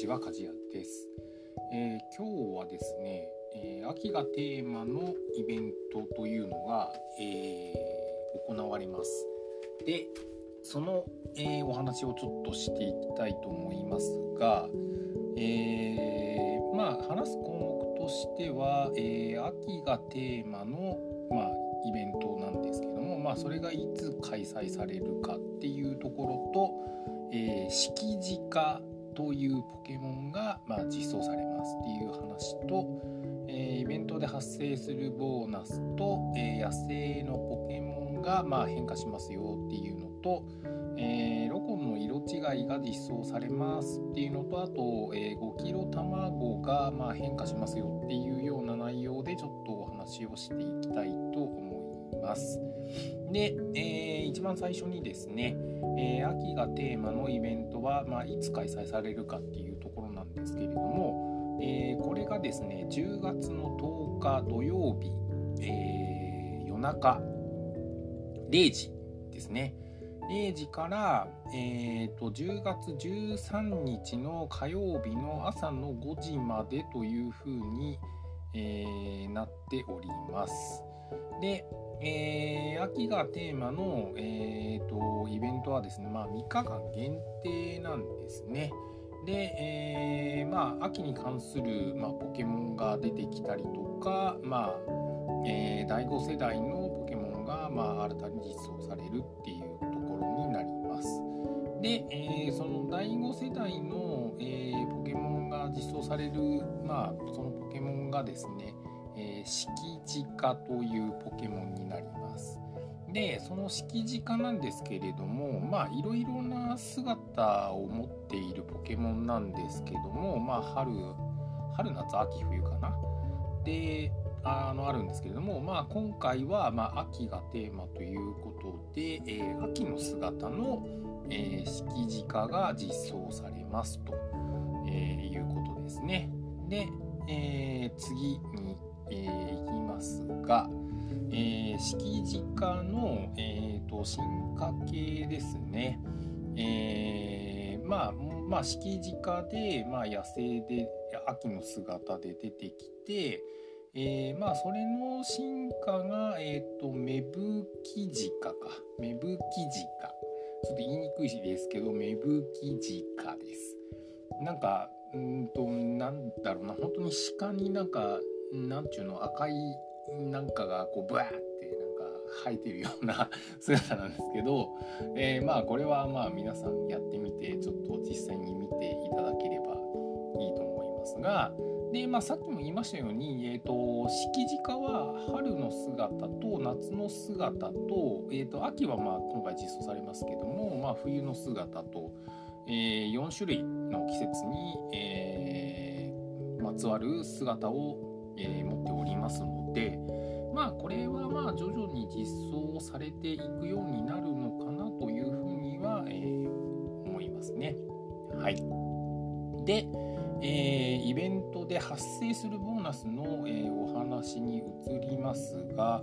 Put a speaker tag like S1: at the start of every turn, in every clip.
S1: ちは梶谷です、えー、今日はですね、えー、秋がテーマのイベントというのが、えー、行われます。でその、えお話をちょっとしていきたいと思いますが、えまあ話す項目としては、え秋がテーマの、まあ、イベントなんですけども、まあ、それがいつ開催されるかっていうところと、えー、敷地化というポケモンが、まあ、実装されますっていう話と、えー、イベントで発生するボーナスと、えー、野生のポケモンが、まあ、変化しますよっていうのと、えー、ロコンの色違いが実装されますっていうのとあと、え、5キロ卵が、まあ、変化しますよっていうような内容でちょっとお話をしていきたいと思います。で、えー、一番最初にですね、えー、秋がテーマのイベントは、まあ、いつ開催されるかっていうところなんですけれども、えー、これがですね10月の10日土曜日、えー、夜中0時ですね0時から、えーと、10月13日の火曜日の朝の5時までというふうに、え、なっております。で、えー、秋がテーマの、えーと、イベントはですね、まあ、3日間限定なんですね。で、えー、まあ、秋に関する、まあ、ポケモンが出てきたりとか、まあえー、第5世代のポケモンが、まあ、新たに実装されるっていうところになります。で、えー、その第5世代の、えー、ポケモンが実装される、まあ、そのポケモンがですね、えー、敷地化というポケモンになります。でその敷地化なんですけれどもまあいろいろな姿を持っているポケモンなんですけどもまあ春春夏秋冬かな？であのあるんですけれども、まあ、今回は、まあ、秋がテーマということで、えー、秋の姿の、えー、敷地化が実装されますと、えー、いうことですね。で、えー、次にえー、いきますが、えー、敷地化の、えーと、進化系ですね。えー、まあ、まあ、敷地化で、まあ、野生で秋の姿で出てきて、えー、まあそれの進化が、えーと、芽吹きジカか。芽吹きジカちょっと言いにくいですけど芽吹きジカです。なんかうんとなんだろうな。本当に鹿になんかなんちゅうの赤いなんかがこうブワーってなんか生えてるような 姿なんですけど、えー、まあこれはまあ皆さんやってみてちょっと実際に見ていただければいいと思いますがで、まあ、さっきも言いましたように、えーと、敷地化は春の姿と夏の姿と,、えーと、秋はまあ今回実装されますけども、まあ、冬の姿と、えー、4種類の季節に、えー、まつわる姿をえー、持っておりますのでまあこれはまあ徐々に実装されていくようになるのかなというふうには、えー、思いますね。はい。で、えー、イベントで発生するボーナスの、えー、お話に移りますが、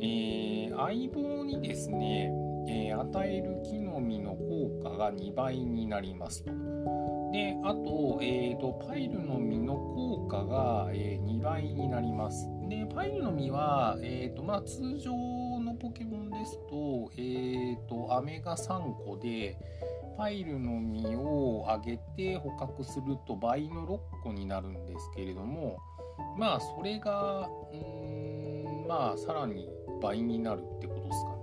S1: えー、相棒にですね、え与える木の実の効果が2倍になりますと。であと,、えーと、パイルの実の効果が、えー、2倍になります。でパイルの実は、えーとまあ、通常のポケモンですと,、えーと、飴が3個でパイルの実を上げて捕獲すると倍の6個になるんですけれどもまあそれがうんまあさらに倍になるってことですかね。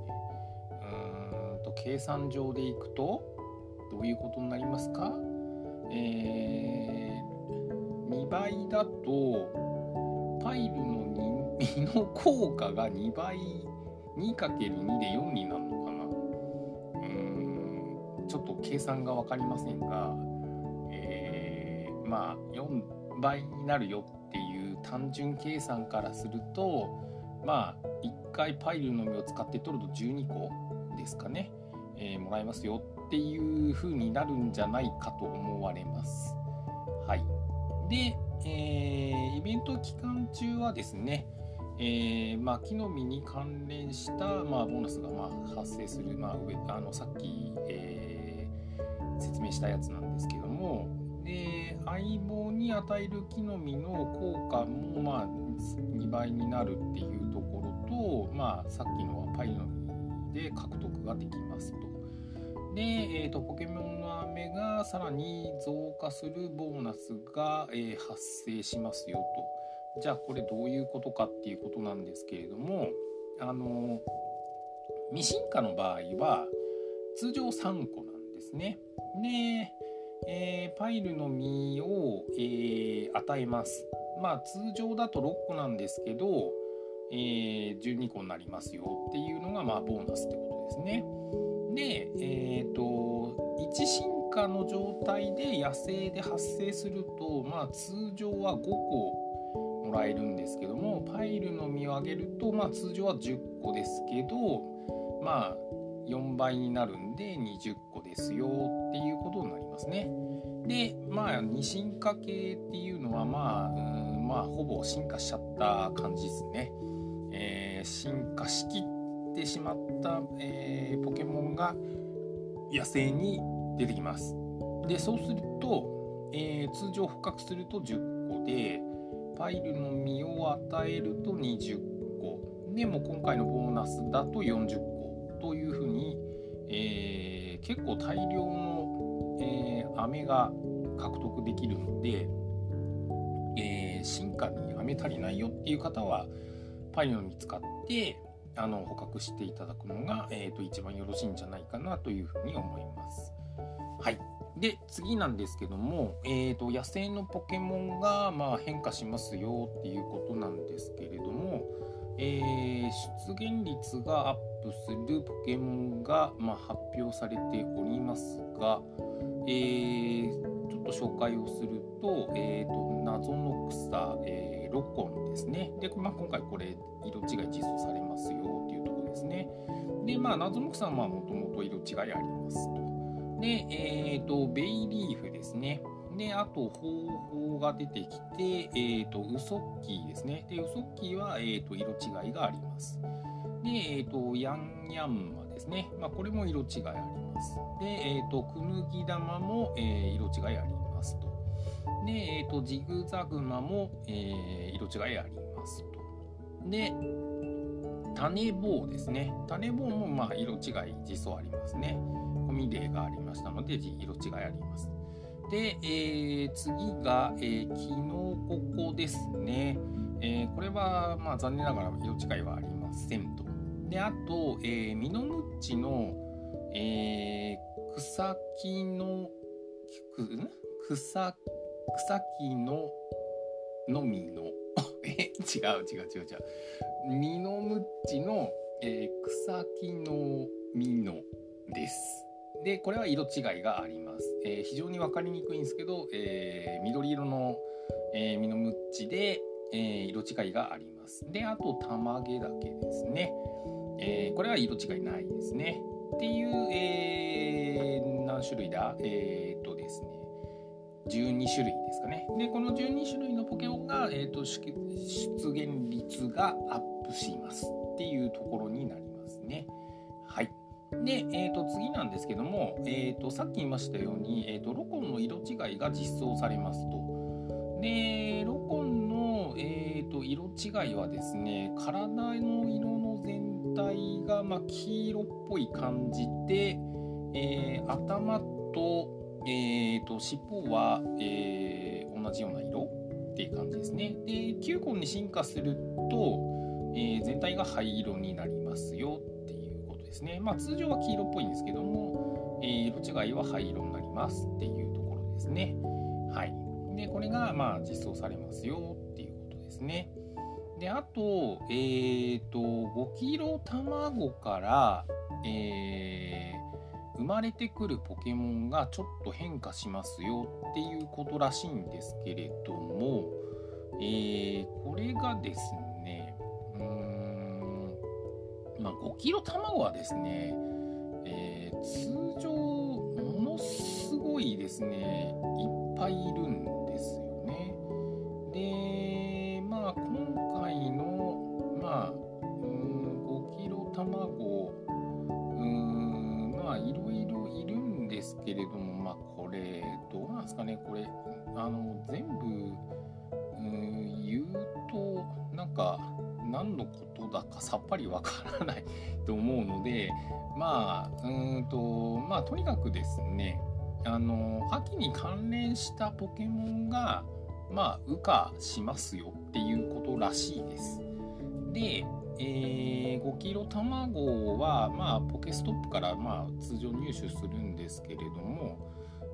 S1: うんと計算上でいくとどういうことになりますか？えー、2倍だとパイルの実の効果が2倍 2×2 で4になるのかな。うんちょっと計算が分かりませんが、えー、まあ4倍になるよっていう単純計算からするとまあ1回パイルの実を使って取ると12個ですかね、えー、もらえますよっていう風になるんじゃないかと思われます。はい。で、えー、イベント期間中はですね、えー、まあ、木の実に関連した、まあ、ボーナスがまあ発生する、まあ、上あのさっき、えー、説明したやつなんですけども、で相棒に与える木の実の効果もまあ2倍になるっていうところと、まあ、さっきのはパイの実で獲得ができますと。で、えーと、ポケモンの飴がさらに増加するボーナスが、えー、発生しますよと。じゃあこれどういうことかっていうことなんですけれどもあの未進化の場合は通常3個なんですね。で、えー、パイルの実を、えー、与えます。まあ通常だと6個なんですけど、え、12個になりますよっていうのがまあボーナスってことですね。で、えーと、1進化の状態で野生で発生すると、まあ、通常は5個もらえるんですけどもパイルの実をあげると、まあ、通常は10個ですけどまあ4倍になるんで20個ですよっていうことになりますね。でまあ二進化系っていうのはまあうんまあほぼ進化しちゃった感じですね。えー、進化しきってしまった、えー、ポケモンが野生に出てきます。でそうすると、えー、通常捕獲すると10個でパイルの実を与えると20個でも今回のボーナスだと40個というふうに、えー、結構大量の、えー、飴が獲得できるので、えー、進化に飴足りないよっていう方はパイルの実使ってあの捕獲していただくのが、えーと、一番よろしいんじゃないかなというふうに思います。はい、で次なんですけども、えーと、野生のポケモンが、まあ、変化しますよっていうことなんですけれども、えー、出現率がアップするポケモンが、まあ、発表されておりますが、えー、ちょっと紹介をすると,、えーと、謎の草、えー、ロコンですねで、まあ、今回これ色違い実装されますよっていうところですねでまあ謎の草はもともと色違いありますとでえっ、ー、とベイリーフですねで、あと、方法が出てきて、え、ー、と、ウソッキーですね。で、ウソッキーは、え、ー、と、色違いがあります。で、え、ー、と、ヤンヤンマですね。まあ、これも色違いあります。で、えっ、と、クヌギ玉も、え色違いありますと。で、えっ、と、ジグザグマも、え色違いありますと。で、種棒ですね。種棒も、まあ、色違い実装ありますね。コミ例がありましたので、色違いあります。で、えー、次が、えー、キノココですね。えー、これは、まあ、残念ながら色違いはありませんと。で、あと、えー、ミノムッチの、えー、草木の、草、草木の、のみの、え、違う違う違う違う。ミノムッチの、えー、草木の実のです。で、これは色違いがあります。えー、非常に分かりにくいんですけど、えー、緑色の、えー、ミノムッチで、えー、色違いがあります。で、あと、玉毛だけですね。えー、これは色違いないですね。っていう、えー、何種類だ？えー、っとですね。12種類ですかね。で、この12種類のポケモンが、えーと、出現率がアップしますっていうところになりますね。はい。で、えー、と次なんですけども、えー、とさっき言いましたように、えー、とロコンの色違いが実装されますと。で、ロコンの、えー、と色違いはですね、体の色の全体が、ま、黄色っぽい感じで、えー、頭と,、えー、と尻尾は、えー、同じような色っていう感じですね。で、9コンに進化すると、えー、全体が灰色になりますよっていうことですね。まあ、通常は黄色っぽいんですけども、え、色違いは灰色になりますっていうところですね。はい。で、これがまあ実装されますよっていうことですね。で、あと、えっ、ー、と、5キロ卵から、えー、生まれてくるポケモンがちょっと変化しますよっていうことらしいんですけれども、えー、これがですね、うんまあ、5キロ卵はですね、えー、通常ものすごいですねいっぱいいるんですよ。何のことだかさっぱりわからないと思うのでまあうんとまあとにかくですねあの秋に関連したポケモンがまあ羽化しますよっていうことらしいです。で、えー、5キロ卵は、まあ、ポケストップから、まあ、通常入手するんですけれども、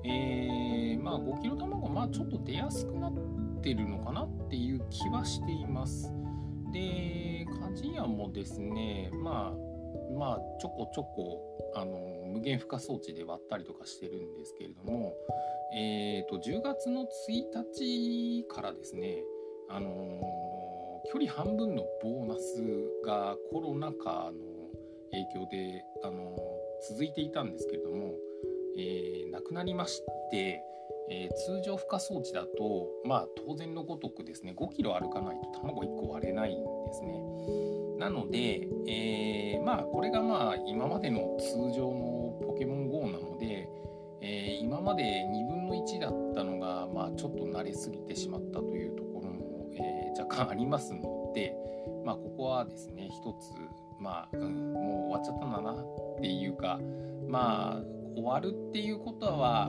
S1: えー、まあ、5キロ卵、まあ、ちょっと出やすくなってるのかなっていう気はしています。で、鍛冶屋もですね、まあ、まあ、ちょこちょこあの無限負荷装置で割ったりとかしてるんですけれども、えーと、10月の1日からですね、あの、距離半分のボーナスがコロナ禍の影響で、あの、続いていたんですけれども、えー、なくなりまして、えー、通常負荷装置だと、まあ、当然のごとくですね5キロ歩かないと卵1個割れないんですね。なので、えー、まあこれがまあ今までの通常のポケモン GO なので、えー、今まで2分の1だったのが、まあ、ちょっと慣れすぎてしまったというところも、え、若干ありますので、まあ、ここはですね一つ、まあ、うん、もう終わっちゃったんだなっていうかまあ終わるっていうことは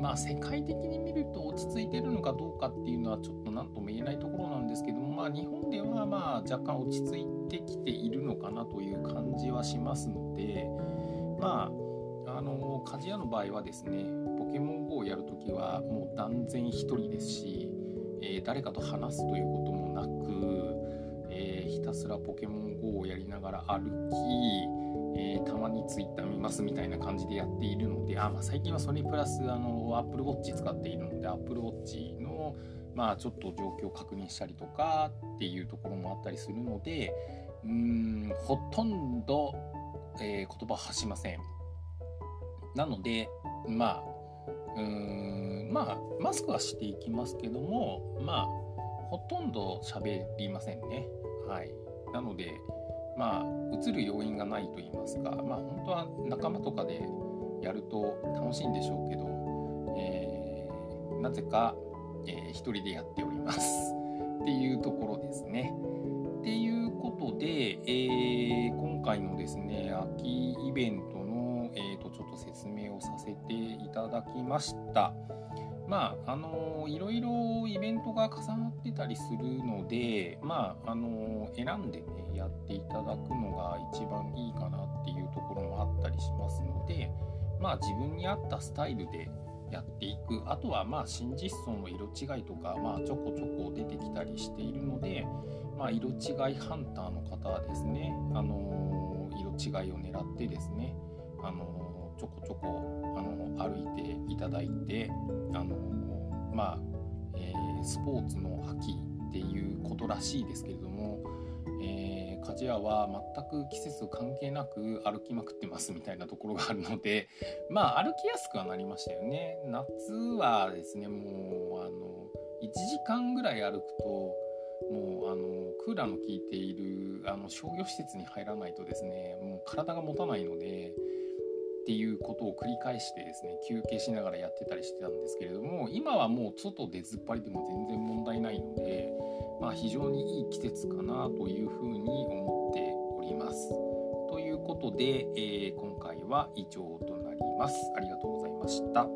S1: まあ世界的に見ると落ち着いてるのかどうかっていうのはちょっと何とも言えないところなんですけどもまあ日本ではまあ若干落ち着いてきているのかなという感じはしますのでまああの鍛冶屋の場合はですねポケモン GO をやるときはもう断然1人ですし、えー、誰かと話すということもなく、たすらポケモン GO をやりながら歩き、えー、たまに Twitter 見ますみたいな感じでやっているのであ、まあ、最近はそれプラスあの Apple Watch 使っているので Apple Watch のまあちょっと状況を確認したりとかっていうところもあったりするのでうーんほとんど、えー、言葉発しません。なのでまあうーんまあマスクはしていきますけどもまあほとんど喋りませんねはいなのでまあ映る要因がないと言いますかまあ本当は仲間とかでやると楽しいんでしょうけど、えー、なぜか、えー、人でやっております っていうところですね。っていうことで、えー、今回のですね秋イベントのえーと、ちょっと説明をさせていただきました。まああのいろいろイベントが重なってたりするので、まああの選んでねやっていただくのが一番いいかなっていうところもあったりしますので、まあ自分に合ったスタイルでやっていく。あとはまあ新実装の色違いとか、まあ、ちょこちょこ出てきたりしているので、まあ、色違いハンターの方はですね、あの色違いを狙ってですねあのちょこちょこあの歩いていただいてあのまあ、えー、スポーツの秋っていうことらしいですけれども、えー、鍛冶屋は全く季節関係なく歩きまくってます みたいなところがあるのでまあ歩きやすくはなりましたよね。夏はですねもうあの1時間ぐらい歩くともうあのクーラーの効いているあの商業施設に入らないとですねもう体が持たないのでっていうことを繰り返してですね休憩しながらやってたりしてたんですけれども今はもう外出ずっぱりでも全然問題ないので、まあ、非常にいい季節かなというふうに思っております。ということで、えー、今回は以上となります。ありがとうございました。